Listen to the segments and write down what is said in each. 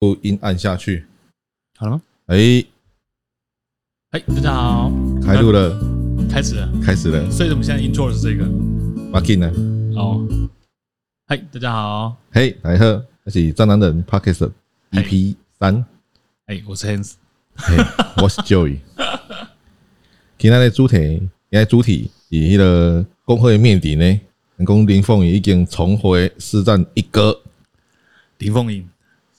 录音按下去，好了吗？哎、欸，哎，大家好，开录了，开始了，开始了。所以我们现在 intro 是这个，马进呢？哦，嗨，大家好，嘿，大家好，这是战狼人 Podcast EP 三，哎，我是 Hans，嘿，我是 Joey。今天的主题，今天主题以迄个公会面顶呢，讲林凤仪已经重回四战一哥，林凤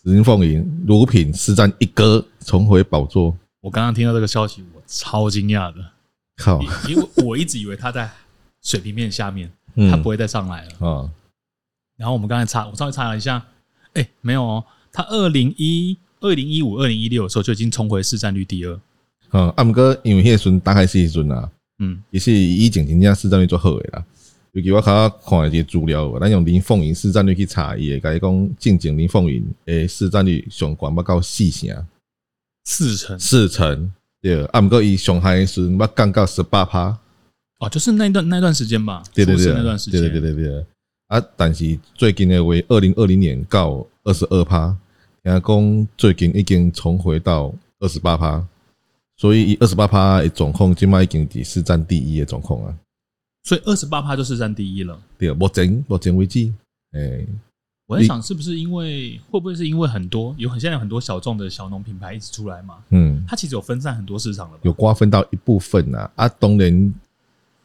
营。林凤营卢品四战一哥重回宝座。我刚刚听到这个消息，我超惊讶的。靠！因为我一直以为他在水平面下面，嗯、他不会再上来了。啊，然后我们刚才查，我稍微查了一下，哎，没有哦，他二零一二零一五、二零一六的时候就已经重回市占率第二。嗯，啊，不过因为那时阵打开时阵啊，嗯，也是以前真正市占率做好的啦。尤其我较看一些资料，咱用林凤营市占率去查伊个，甲伊讲进前林凤营诶市占率上悬要到四成，四成，四成对。啊，毋过伊上海时要降到十八趴，哦，就是那段那段时间吧，对对对，那段时间，对对对对对。啊，但是最近诶为二零二零年到二十二趴，听讲最近已经重回到二十八趴，所以伊二十八趴诶状况，今卖已经是市占第一诶状况啊。所以二十八趴就是占第一了。对，目前目前为止，诶、欸，我在想是不是因为会不会是因为很多有很现在有很多小众的小农品牌一直出来嘛？嗯，它其实有分散很多市场了，有瓜分到一部分呐。啊，当然，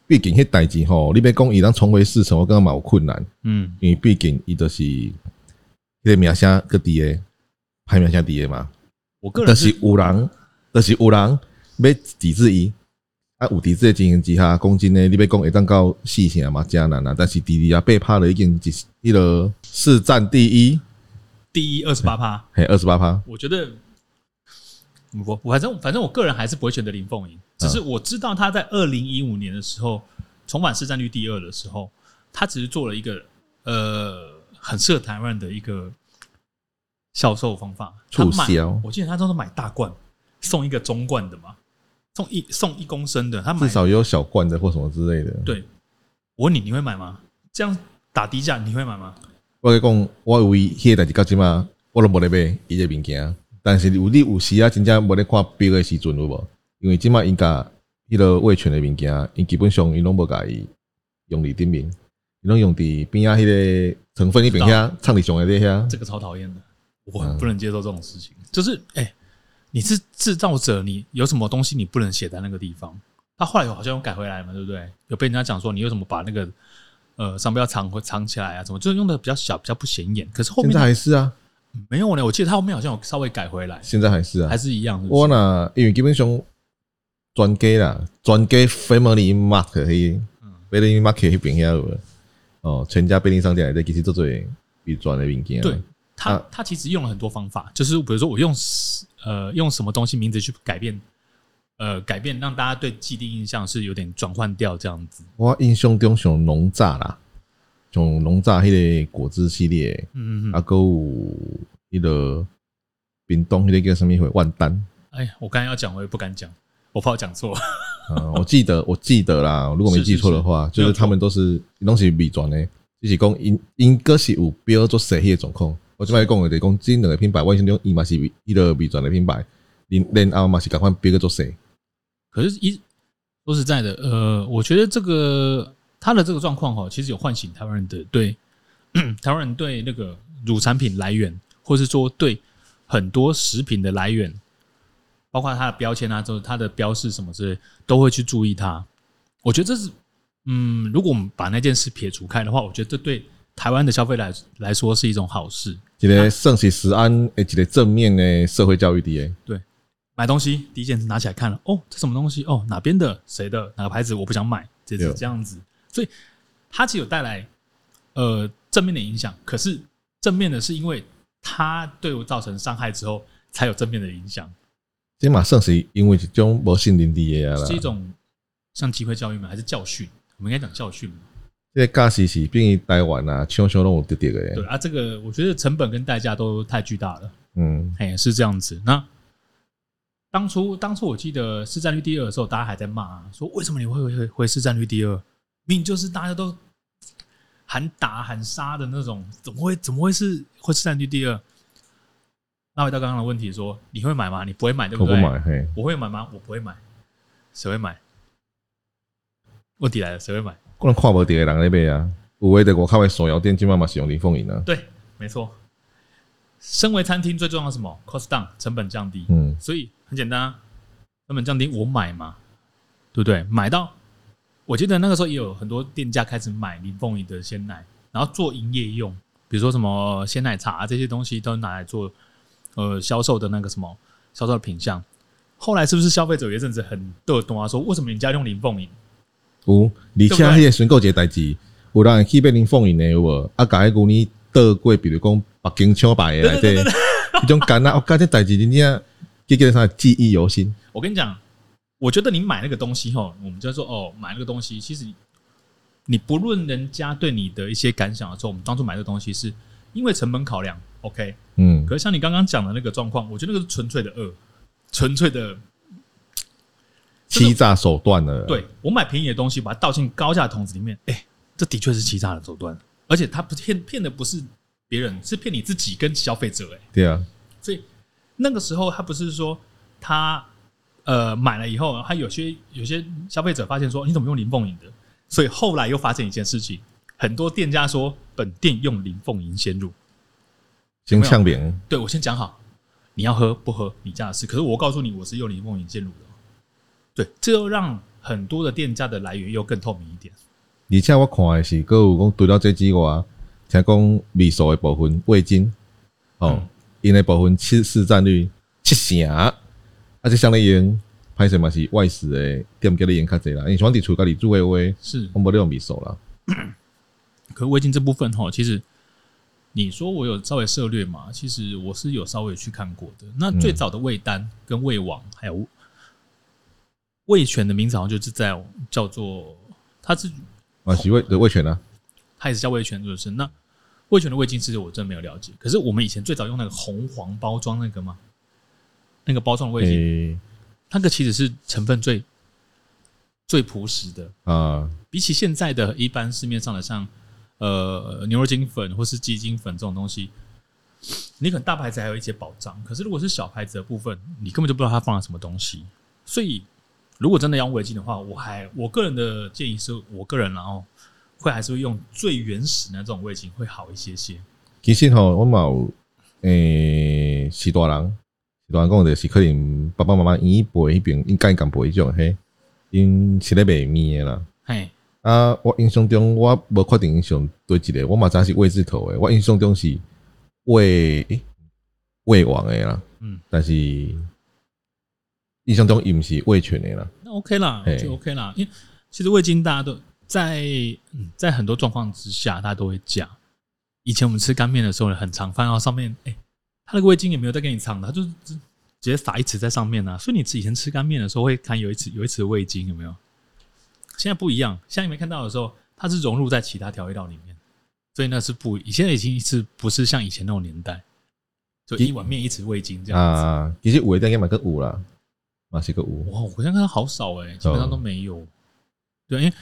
毕竟迄代志吼，你别讲伊当重回市场，我感觉嘛有困难。嗯，因为毕竟伊就是迄个名声个低诶，排名声低诶嘛。我个人是，是有人，就是有人要抵制伊。啊，有抵制的情形之下，讲真诶，你要讲会当到四成嘛，真难啊。但是弟弟啊，被拍了已经是迄个市占第一，第一二十八趴，嘿，二十八趴。我觉得，我我反正反正我个人还是不会选择林凤营，只是我知道他在二零一五年的时候重返市占率第二的时候，他只是做了一个呃很适合台湾的一个销售方法，促销。我记得他都是买大罐送一个中罐的嘛。送一送一公升的，他至少有小罐的或什么之类的。对，我问你，你会买吗？这样打低价，你会买吗？我跟你讲，我以为迄个代志到即嘛，我都无咧买伊个物件。但是有你有时啊，真正无咧看标的时阵有无？因为即嘛伊甲迄个味全的物件，伊基本上伊拢无甲伊用伫顶面，伊拢用伫边啊迄个成分迄边遐，唱伫上个底遐。这个超讨厌的，我很不能接受这种事情。嗯、就是哎。欸你是制造者，你有什么东西你不能写在那个地方？他后来好像有改回来嘛，对不对？有被人家讲说，你为什么把那个呃商标藏藏起来啊？怎么就是用的比较小，比较不显眼？可是后面现在还是啊，没有呢。我记得他后面好像有稍微改回来，现在还是啊，还是一样是是。我呢，因为基本上专家啦，专家 Family Mart 迄便利 Market 迄边遐哦，全家便利商店在其实做做比专的物件。对。他他其实用了很多方法，就是比如说我用呃用什么东西名字去改变，呃改变让大家对既定印象是有点转换掉这样子。我印象中像农榨啦，像农榨迄个果汁系列，嗯嗯，啊，还有迄个冰冻迄个叫什么？万丹。哎，我刚才要讲，我也不敢讲，我怕我讲错。嗯，我记得我记得啦，如果没记错的话，就是他们都是东西伪装的，就是讲应应该是有标做实体的状况。我这边讲的，讲这两个品牌，我印象中伊嘛是伊个微转的品牌，连连后嘛是赶快别个做谁？可是，一说实在的，呃，我觉得这个他的这个状况哈，其实有唤醒台湾人的对 台湾人对那个乳产品来源，或是说对很多食品的来源，包括它的标签啊，就是它的标示什么之类，都会去注意它。我觉得这是，嗯，如果我们把那件事撇除开的话，我觉得这对。台湾的消费来来说是一种好事，一个盛喜食安，诶，一个正面的社会教育的。对，买东西第一件事拿起来看了，哦，这什么东西？哦，哪边的？谁的？哪个牌子？我不想买，这是这样子。所以它其实有带来呃正面的影响，可是正面的是因为它对我造成伤害之后，才有正面的影响。这嘛算是因为一种无信任的啊，是一种像机会教育吗？还是教训？我们应该讲教训吗？这个驾驶是便于台湾啊，全球都有得得的。对啊，这个我觉得成本跟代价都太巨大了。嗯，哎，是这样子。那当初当初我记得市占率第二的时候，大家还在骂、啊，说为什么你会回回市占率第二？明明就是大家都喊打喊杀的那种，怎么会怎么会是会市占率第二？那回到刚刚的问题说，说你会买吗？你不会买对不对？我不买，嘿，我会买吗？我不会买，谁会买？问题来了，谁会买？可能看不到的人在买啊，有的在外口的手摇店，基本上是用林凤营啊。对，没错。身为餐厅，最重要的是什么？cost down，成本降低。嗯，所以很简单啊，成本降低，我买嘛，对不对？买到，我记得那个时候也有很多店家开始买林凤营的鲜奶，然后做营业用，比如说什么鲜奶茶啊，这些东西都拿来做。呃，销售的那个什么销售的品相，后来是不是消费者有一阵子很逗懂啊？说为什么你家用林凤营？有，而且迄个选购一个代志，有人去被林凤营的有无？啊，甲迄牛奶倒过，比如讲北京厂牌的，对，迄 种干啊，我感觉代志真正记记上记忆犹新。我跟你讲，我觉得你买那个东西吼，我们就说哦，买那个东西，其实你不论人家对你的一些感想的时候，我们当初买这个东西是因为成本考量。OK，嗯，可是像你刚刚讲的那个状况，我觉得那个是纯粹的恶，纯粹的欺诈手段了。对，我买便宜的东西，把它倒进高价的桶子里面，哎、欸，这的确是欺诈的手段，而且他不骗骗的不是别人，是骗你自己跟消费者。哎，对啊，所以那个时候他不是说他呃买了以后，他有些有些消费者发现说你怎么用林凤营的，所以后来又发生一件事情，很多店家说本店用林凤营鲜乳。先呛饼，对，我先讲好，你要喝不喝你家的事。可是我告诉你，我是用林凤营鲜乳的。对，这又让很多的店家的来源又更透明一点。而且我看的是，各有讲除了这之外，听讲味素的部分味精哦，因为部分七市占率七成，啊且相当于拍摄嘛是外食的店家的盐较侪啦。因为兄弟厝家里煮的话，是我没得用味素啦。可味精这部分哈，其实。你说我有稍微涉略嘛？其实我是有稍微去看过的。那最早的味丹跟味王还有味全的名字好像就是在叫做，它是啊，是味的味全啊，它也是叫味全，就是那味全的味精其实我真没有了解。可是我们以前最早用那个红黄包装那个吗？那个包装的味精，那个其实是成分最最朴实的啊，比起现在的一般市面上的像。呃，牛肉精粉或是鸡精粉这种东西，你可能大牌子还有一些保障，可是如果是小牌子的部分，你根本就不知道它放了什么东西。所以，如果真的要用味精的话，我还我个人的建议是我个人然后会还是会用最原始的那种味精会好一些些。其实吼，我嘛有诶，是大人，是大人讲的是可能爸爸妈妈已经背迄边应该敢背迄种嘿，因是咧卖面的啦，嘿。啊！我印象中我无确定印象对一个，我嘛知是味字头诶。我印象中是味味王诶啦，嗯，但是印象中伊毋是味全的啦。那 OK 啦，就 OK 啦。因为其实味精大家都在在很多状况之下，大家都会加。以前我们吃干面的时候，很常翻到上面，诶、欸，它那个味精也没有再给你藏的，它就是直接撒一匙在上面啊。所以你以前吃干面的时候，会看有一匙有一匙味精有没有？现在不一样，现在你没看到的时候，它是融入在其他调味料里面，所以那是不，现在已经是不是像以前那种年代，就一碗面一匙味精这样子。啊，其实五味应该买个五啦，买是个五。哇，我现在看到好少诶、欸，基本上都没有。对，因为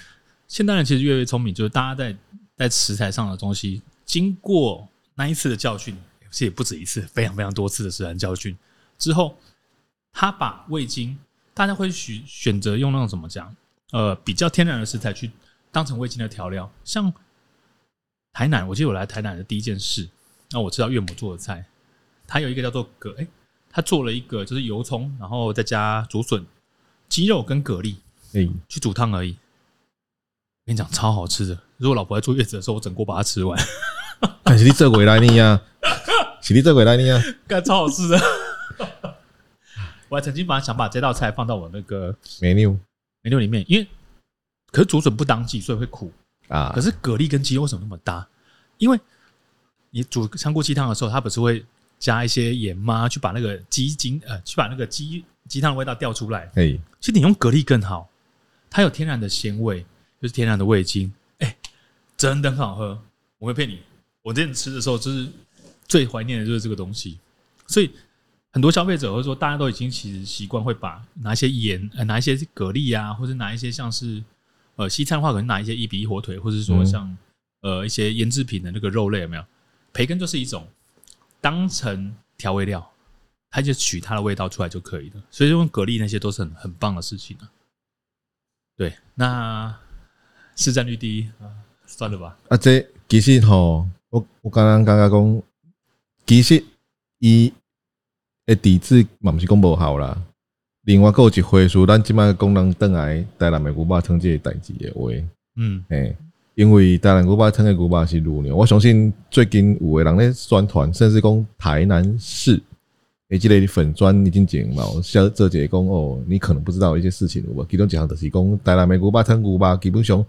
现代人其实越来越聪明，就是大家在在食材上的东西，经过那一次的教训，其实也不止一次，非常非常多次的食材教训之后，他把味精，大家会选选择用那种怎么讲？呃，比较天然的食材去当成味精的调料，像台南，我记得我来台南的第一件事，那我知道岳母做的菜，他有一个叫做蛤，哎，他做了一个就是油葱，然后再加竹笋、鸡肉跟蛤蜊，哎，去煮汤而已。我跟你讲，超好吃的。如果老婆在坐月子的时候，我整锅把它吃完。但是你这鬼来你呀，是你这鬼来你呀，干超好吃的。我还曾经把想把这道菜放到我那个 menu。没料里面，因为可是竹笋不当季，所以会苦啊。可是蛤蜊跟鸡肉为什么那么搭？因为你煮香菇鸡汤的时候，它不是会加一些盐吗？去把那个鸡精呃，去把那个鸡鸡汤的味道调出来。哎，其实你用蛤蜊更好，它有天然的鲜味，就是天然的味精。哎，真的很好喝，我没骗你。我之前吃的时候，就是最怀念的就是这个东西，所以。很多消费者或者说大家都已经其实习惯会把拿一些盐呃拿一些蛤蜊啊，或者拿一些像是呃西餐的话可能拿一些一比一火腿，或者是说像呃一些腌制品的那个肉类有没有？培根就是一种当成调味料，它就取它的味道出来就可以了。所以用蛤蜊那些都是很很棒的事情啊。对，那市占率第一啊，算了吧。啊，这其实吼，我我刚刚刚刚讲，其实伊诶底子嘛，不是讲无好啦。另外，还有一回事，咱即摆讲人倒来台南的牛肉汤这个代志的话，嗯，诶，因为台南牛肉汤的牛肉是乳牛，我相信最近有的人咧宣传，甚至讲台南市诶，这个粉专已经讲嘛，小这姐讲哦，你可能不知道一些事情有无？其中一项就是讲台南的牛肉汤牛肉基本上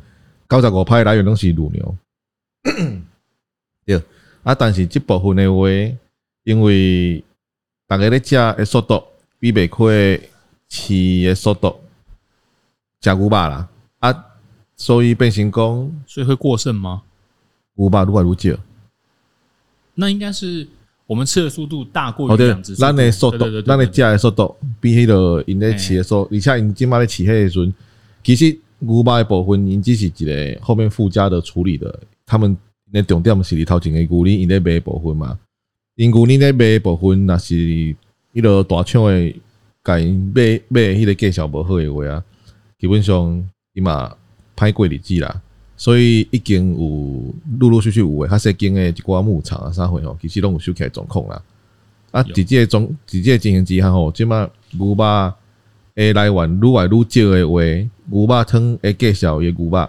九十五趴来源拢是乳牛，对啊，但是这部分的话，因为大家咧食的速度比袂开。饲的速度食牛肉啦啊，所以变成讲，所以会过剩吗？牛肉愈来愈少，那应该是我们吃的速度大过于养殖。咱的速度，咱的食的速度比迄个因咧饲的速，而且因即马咧饲迄个时阵，其实牛肉的部分因只是一个后面附加的处理的。他们咧重点是里头前的牛奶因咧卖部分嘛，因牛奶咧卖部分那是迄个大厂的。甲因买买迄个介绍无好诶话啊，基本上伊嘛歹过日子啦，所以已经有陆陆续续有诶较细间诶一寡牧场啊啥货吼，其实拢有收起来状况啦。啊，直接种直接进行之下吼，即马牛肉诶来源愈来愈少诶话，牛肉汤诶介绍诶牛肉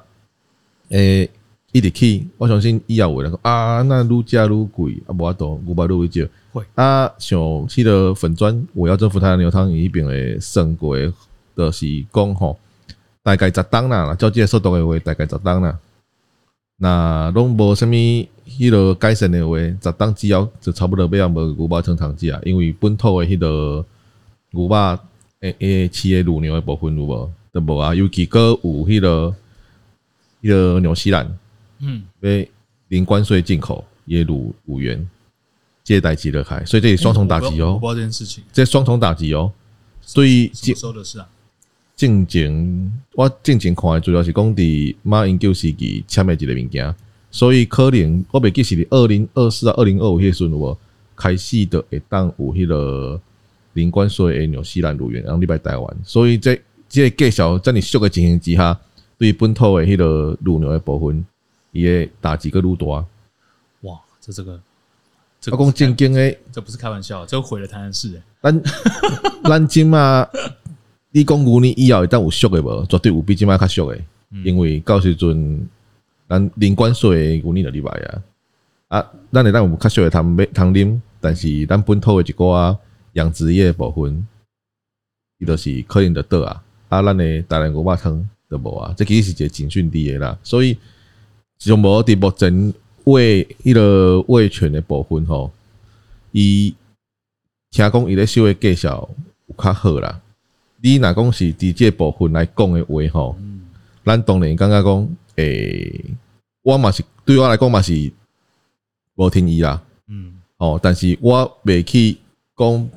诶一直起，我相信以后会来讲啊，那愈食愈贵啊，无法度牛肉愈少。啊，像迄个粉砖，我要征服台南牛汤伊迄边诶算过，就是讲吼，大概十档啦，照这个速度的话，大概十档啦。那拢无啥物迄落改善的话，十档之后就差不多要无牛肉汤汤食啊，因为本土的迄落牛肉诶诶饲诶乳牛诶部分有无都无啊，尤其阁有迄落迄落纽西兰，嗯，被零关税进口耶乳乳源。借代机的开，所以这里双重打击哦。这双重打击哦。所以说的是啊，进前我进前看的主要是讲伫马英九时期签的一个物件，所以可能我袂记是伫二零二四啊，二零二五迄时阵有无开始的会当有迄个零关税的纽西兰乳源，然后入来台湾，所以这这个介绍在你俗的情形之下，对本土的迄个入牛的部分，伊的打击个愈大。哇，这这个。我讲正经诶，这不是开玩笑，这毁了台南市诶。咱 咱即马，你讲牛奶以后会当有俗诶无？绝对有比即马较俗诶，因为到时阵咱零关税诶牛奶就入来啊。啊，咱会当有较俗诶通买通啉，但是咱本土诶一寡养殖业部分，伊都是可能得倒啊。啊，咱诶台南牛肉汤都无啊，这其实是一个警讯滴诶啦。所以就无伫目前。喂迄个喂犬的部分吼，伊听讲伊咧收的介绍有较好啦。你若讲是伫这部分来讲的话吼，咱当然感觉讲，诶，我嘛是对我来讲嘛是无天意啦。嗯，哦，但是我袂去讲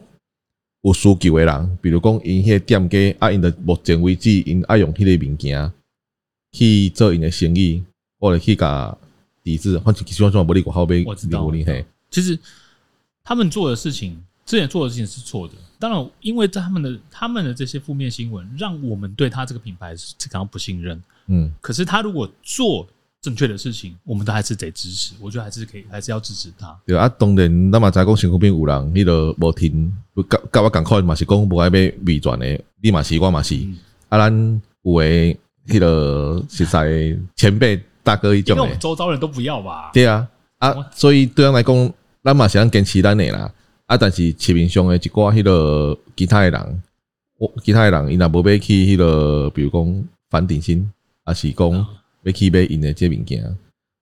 有需求的人，比如讲因迄个店家啊，因的目前为止因爱用迄个物件去做因的生意，或者去甲。抵制，或者希望说不利国好被我知道。其实他们做的事情，之前做的事情是错的。当然，因为在他们的他们的这些负面新闻，让我们对他这个品牌是感到不信任。嗯，可是他如果做正确的事情，我们都还是得支持。我觉得还是可以，还是要支持他。对啊，当然，那么在讲身躯边有人，你都无听，甲甲我讲快嘛是讲无爱被伪转的，你嘛是，我嘛是。啊，咱有诶，迄个实在前辈。大哥一种，因为我们周遭人都不要吧？对啊，啊，所以对人来讲，咱嘛是想坚持咱的啦。啊，但是市面上的一寡迄落其他的人，我其他的人，伊若无要去迄落，比如讲反顶新，啊是讲要去买因的这物件，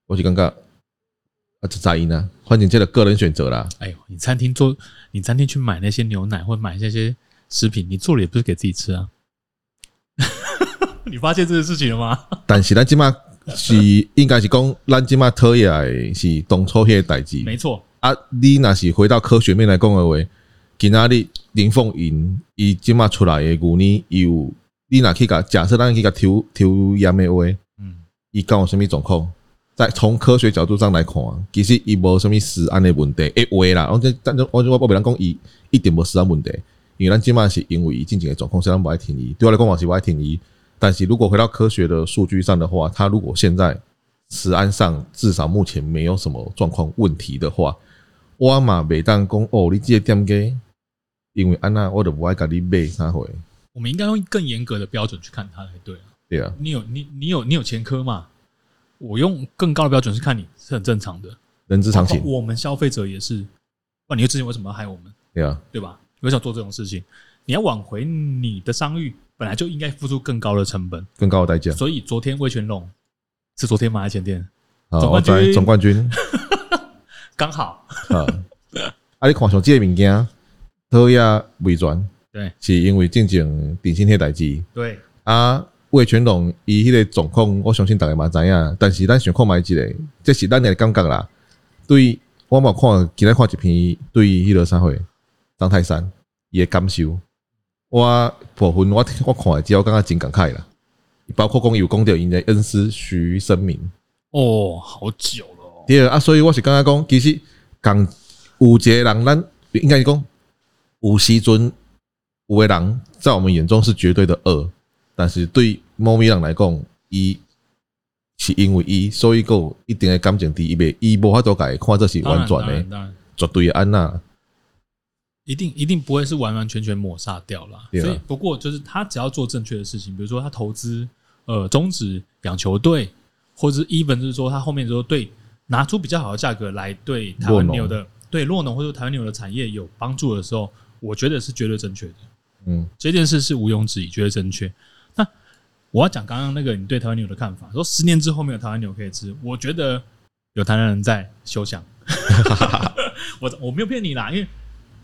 我是感觉啊，就在因啊，反正这个个人选择啦。哎呦，你餐厅做，你餐厅去买那些牛奶或买那些食品，你做了也不是给自己吃啊。你发现这个事情了吗？但是咱即马。是应该是讲，咱即马讨厌是当初迄个代志。没错啊，你若是回到科学面来讲的话，今仔日林凤营伊即马出来的牛奶有，你若去甲假设咱去甲抽抽验的话，嗯，伊讲有啥物状况？在从科学角度上来看，其实伊无什么食安的问题。诶，话啦，我这但我我我别人讲伊一点无食安问题，因为咱即马是因为伊进前的状况，所以咱无爱听伊。对我来讲，我是无爱听伊。但是如果回到科学的数据上的话，他如果现在食安上至少目前没有什么状况问题的话，我嘛袂当讲哦，你这个店家，因为安那我都不爱甲你买啥货。我们应该用更严格的标准去看它才对啊。对啊，你有你你有你有前科嘛？我用更高的标准去看你是很正常的，人之常情。我们消费者也是，那你之前为什么要害我们？对啊，对吧？为什么做这种事情？你要挽回你的商誉，本来就应该付出更高的成本，更高的代价。所以昨天魏全龙是昨天吗？还是前天？总冠军，总冠军，刚好。啊，你看上这个物件，特亚伪装，对，是因为进前电信迄代志，对啊。魏全龙伊迄个状况，我相信大家嘛知影。但是咱想看觅一个，这是咱的感觉啦。对，我嘛看，今日看一篇对迄个啥会张泰山伊的感受。我部分我我看的，只要感觉真感慨啦。包括讲有讲到因的恩师徐生明。哦，好久。对啊，所以我是感觉讲，其实讲有一个人，咱应该是讲有时阵有个人，在我们眼中是绝对的恶。但是对猫咪人来讲，伊是因为伊，所以个一定的感情在伊边，伊无法度改，看这是完全的，绝对安娜，一定一定不会是完完全全抹杀掉了。所以不过就是他只要做正确的事情，比如说他投资呃终止养球队，或者是 even 就是说他后面说对拿出比较好的价格来对台湾牛的对洛农或者台湾牛的产业有帮助的时候，我觉得是绝对正确的。嗯，这件事是毋庸置疑，绝对正确。那我要讲刚刚那个你对台湾牛的看法，说十年之后没有台湾牛可以吃，我觉得有台湾人在休想。我我没有骗你啦，因为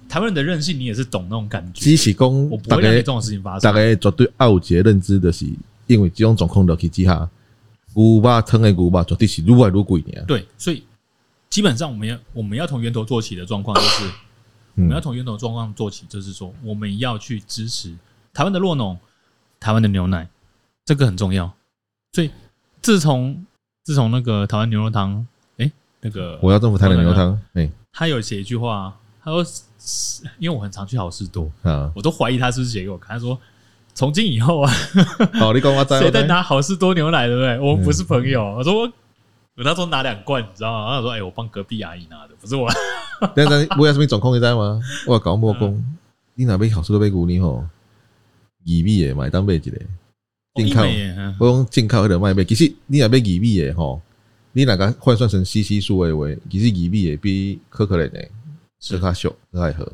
台湾人的韧性你也是懂那种感觉。只是讲，我不会让这种事情发生。大概绝对奥杰认知的是，因为这种状况落去之下，牛肉汤的牛肉绝对是愈来愈贵。对，所以基本上我们要我们要从源头做起的状况就是，我们要从源头状况做起，就是说我们要去支持台湾的酪农，台湾的牛奶。这个很重要，所以自从自从那个台湾牛肉汤，哎，那个我要政府台湾牛肉汤，哎，他有写一句话，他说，因为我很常去好事多，啊，我都怀疑他是不是写给我看，他说从今以后啊，好，你讲我谁在拿好事多牛奶，对不对？我们不是朋友。我说我那时候拿两罐，你知道吗？他说，哎，我帮隔壁阿姨拿的，不是我。等等，我有什么状况你知道吗？我搞莫工，你那边好事多买牛奶吼，二米的买当买一个。进口，我用进口的卖卖。其实你若买二米的吼，你那个换算成 CC 数的话，其实二米的比可可能的是较俗，较爱喝。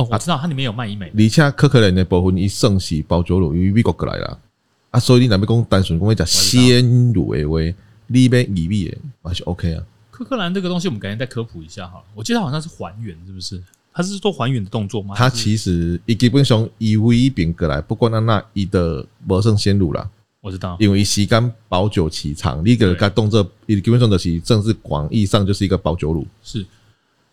哦，我知道它里面有卖一美，而且可可能的部分伊算是保酒乳，因为美国过来啦。啊，所以你若要讲单纯讲要食鲜乳的话，你买二米的还是 OK 啊。可可兰这个东西，我们改天再科普一下好了。我记得好像是还原，是不是？它是做还原的动作吗？它其实伊基本上伊唯一变过来，不管那那伊的无剩鲜乳啦。我知道，因为时间保久期长，你个个动作伊基本上就是正式广义上就是一个保久乳。是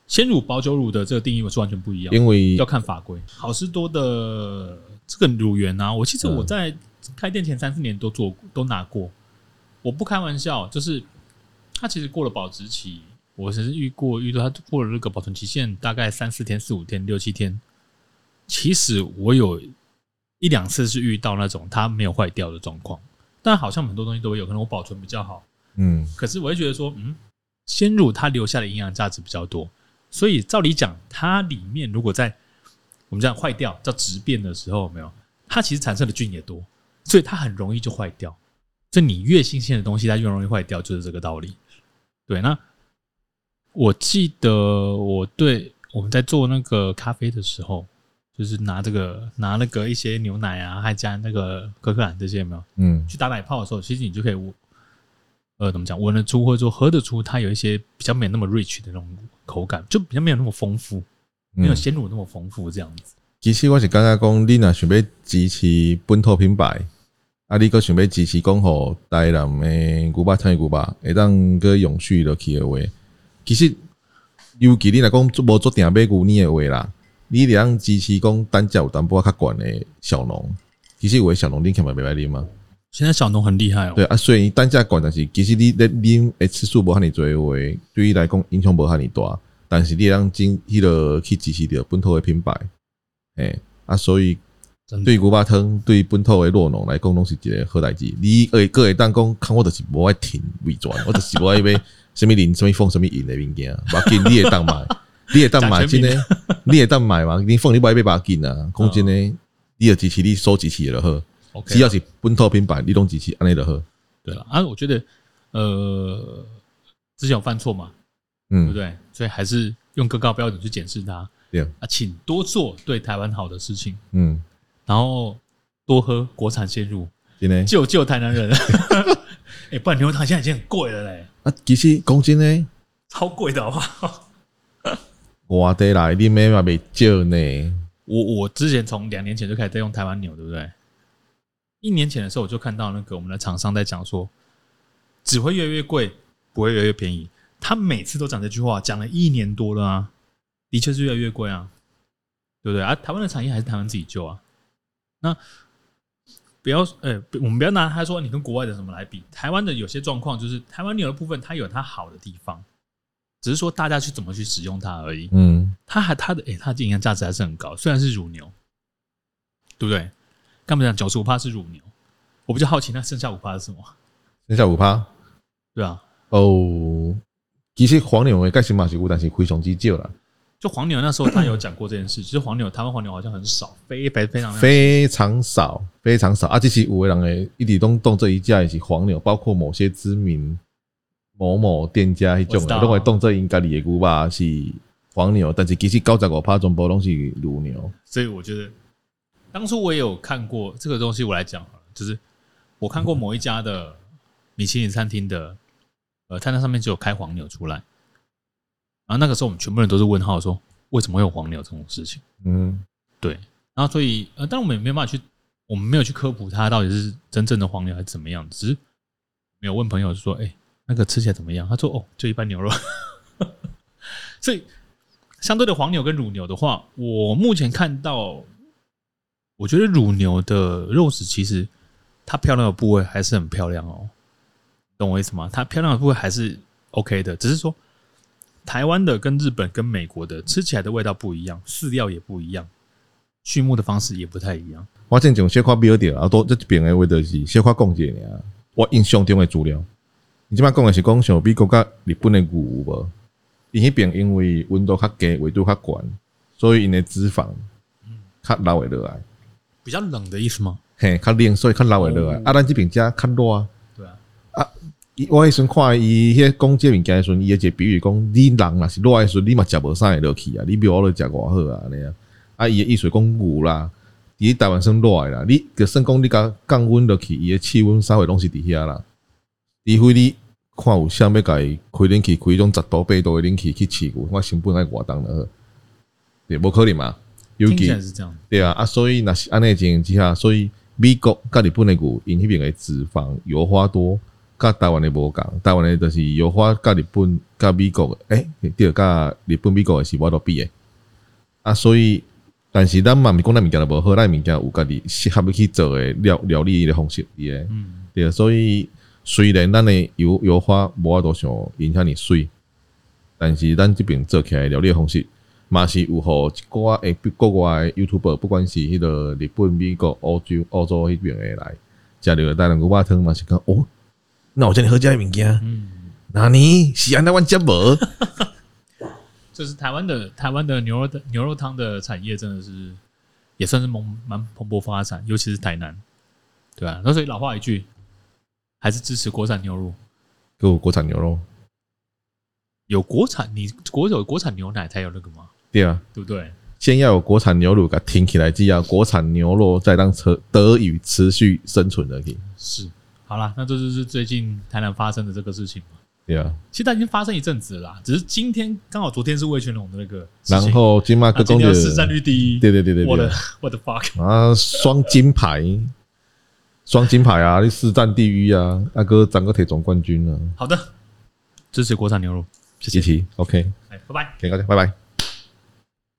鲜乳保酒乳的这个定义我是完全不一样，因为要看法规。好事多的这个乳源啊，我其实我在开店前三四年都做过，都拿过。我不开玩笑，就是它其实过了保质期。我只是遇过遇到它过了那个保存期限，大概三四天、四五天、六七天。其实我有一两次是遇到那种它没有坏掉的状况，但好像很多东西都会有可能我保存比较好，嗯。可是我会觉得说，嗯，鲜乳它留下的营养价值比较多，所以照理讲，它里面如果在我们这样坏掉叫质变的时候，有没有，它其实产生的菌也多，所以它很容易就坏掉。所以你越新鲜的东西，它越容易坏掉，就是这个道理。对，那。我记得我对我们在做那个咖啡的时候，就是拿这个拿那个一些牛奶啊，还加那个可可兰这些有没有？嗯，去打奶泡的时候，其实你就可以呃，怎么讲，闻得出或者说喝得出，它有一些比较没有那么 rich 的那种口感，就比较没有那么丰富，没有鲜乳那么丰富这样子。其实我是刚刚讲，你若想要支持本土品牌，啊，你搁想要支持讲吼台南诶牛肉汤牛肉，会当搁永续落去的话。其实，尤其你来讲做无做定买牛奶的话啦，你得让支持讲单价有淡薄仔较悬的小农。其实有的小农你看嘛袂歹啉嘛。现在小农很厉害哦。对啊，虽然单价高，但是其实你你你诶次数无遐尔多的话，对伊来讲影响无遐尔大。但是你让进迄个去支持着本土的品牌，诶啊，所以对牛肉汤对本土的酪农来讲，拢是一个好代志。你诶个会当讲，看我就是无爱停伪装，我就是无爱买什么林、什么风、什么银的物件，把紧你会当买，你会当买真诶，你会当买嘛？你放你买买把紧啊，讲真诶，你要支持你收支持就好。只要是本土品牌，你拢支持安尼就好。对了啊，我觉得呃，之前有犯错嘛。嗯，对不对？所以还是用更高标准去检视它。对啊，请多做对台湾好的事情。嗯，然后多喝国产鲜乳，真救救台南人。哎，不然牛肉汤现在已经很贵了嘞。啊，其实讲真呢，超贵的好不好？我的来，你没嘛没救呢。我我之前从两年前就开始在用台湾牛，对不对？一年前的时候我就看到那个我们的厂商在讲说，只会越来越贵，不会越来越便宜。他每次都讲这句话，讲了一年多了啊，的确是越来越贵啊，对不对啊？台湾的产业还是台湾自己救啊。那不要，呃、欸，我们不要拿他说你跟国外的什么来比。台湾的有些状况就是台湾牛的部分，它有它好的地方，只是说大家去怎么去使用它而已。嗯，它还它的，诶、欸，它的营养价值还是很高，虽然是乳牛，对不对？刚才讲九十五趴是乳牛，我比较好奇，那剩下五趴是什么？剩下五趴，对啊，哦。其实黄牛的盖西马是有，但是非常之少啦。就黄牛那时候他有讲过这件事，其实黄牛台湾黄牛好像很少，非非非常非常少，非常少啊！这是有的人诶，一直动动这一家也是黄牛，包括某些知名某某店家一种的，认为动这应该里的牛吧是黄牛，但是其实九十五趴全部拢是乳牛。所以我觉得当初我也有看过这个东西，我来讲就是我看过某一家的米其林餐厅的。呃，菜单上面就有开黄牛出来，然后那个时候我们全部人都是问号，说为什么会有黄牛这种事情？嗯，对。然后所以呃，但我们也没有办法去，我们没有去科普它到底是真正的黄牛还是怎么样，只是没有问朋友说，哎，那个吃起来怎么样？他说，哦，就一般牛肉。所以相对的黄牛跟乳牛的话，我目前看到，我觉得乳牛的肉质其实它漂亮的部位还是很漂亮哦。懂我意思吗？它漂亮的部位还是 OK 的，只是说台湾的跟日本跟美国的吃起来的味道不一样，饲料也不一样，畜牧的方式也不太一样。我正讲小可比较点啊，多这边的味道是小可讲解呢。我印象中的资料，你即摆讲的是讲像美国甲日本的牛无？因迄边因为温度较低，纬度较悬，所以因的脂肪较留会落来。比较冷的意思吗？嘿，较冷，所以较老会落来。啊，咱这边加较热啊。对啊。啊我迄时看伊迄个讲这物件的时阵，伊一个比喻讲，你人若是热的时阵，你嘛食无啥会落去啊，你比我着食偌好啊，安尼啊。啊，伊诶意思讲牛啦，伫台湾算热的啦，你就算讲你甲降温落去，伊的气温稍微拢是伫遐啦。除非你看有啥物甲伊开冷气，开种十度八度的冷气去饲牛，我成本爱偌重了，对，无可能嘛。尤其是这样，对啊，啊，所以若是安尼情形之下，所以美国甲日本的牛，因迄边的脂肪油花多。甲台湾的无共，台湾的就是油花，甲日本、甲美国诶，诶，对，甲日本、美国的是无得比诶。啊，所以，但是咱嘛，毋是讲咱物件都无好，咱物件有家己适合去做诶料料理的方式，诶，嗯，对，所以虽然咱的油油花无法度像因遐尔水，但是咱这边做起来料理的方式，嘛是有互一寡诶国外 YouTuber，不管是迄个日本、美国、欧洲、欧洲迄边诶来，食着带两个肉汤嘛是讲哦。那我叫你喝这些物件，嗯，那你喜欢台湾接无？这 是台湾的台湾的牛肉的牛肉汤的产业，真的是也算是蛮蛮蓬勃发展，尤其是台南，对啊？那所以老话一句，还是支持国产牛肉，给我国产牛肉，有国产，你国有国产牛奶才有那个吗？对啊，对不对？先要有国产牛乳，给挺起来既要国产牛肉，再当持得以持续生存而已是。好了，那这就是最近台南发生的这个事情嘛？对啊，其实它已经发生一阵子了啦，只是今天刚好昨天是味全龙的那个，然后金马克公的市占率第一，对对对对，我的 我的 fuck 啊，双金牌，双金牌啊，你市占第一啊，阿哥整个铁总冠军啊。好的，支持国产牛肉，谢谢。，OK，哎，拜拜，给大家，拜拜。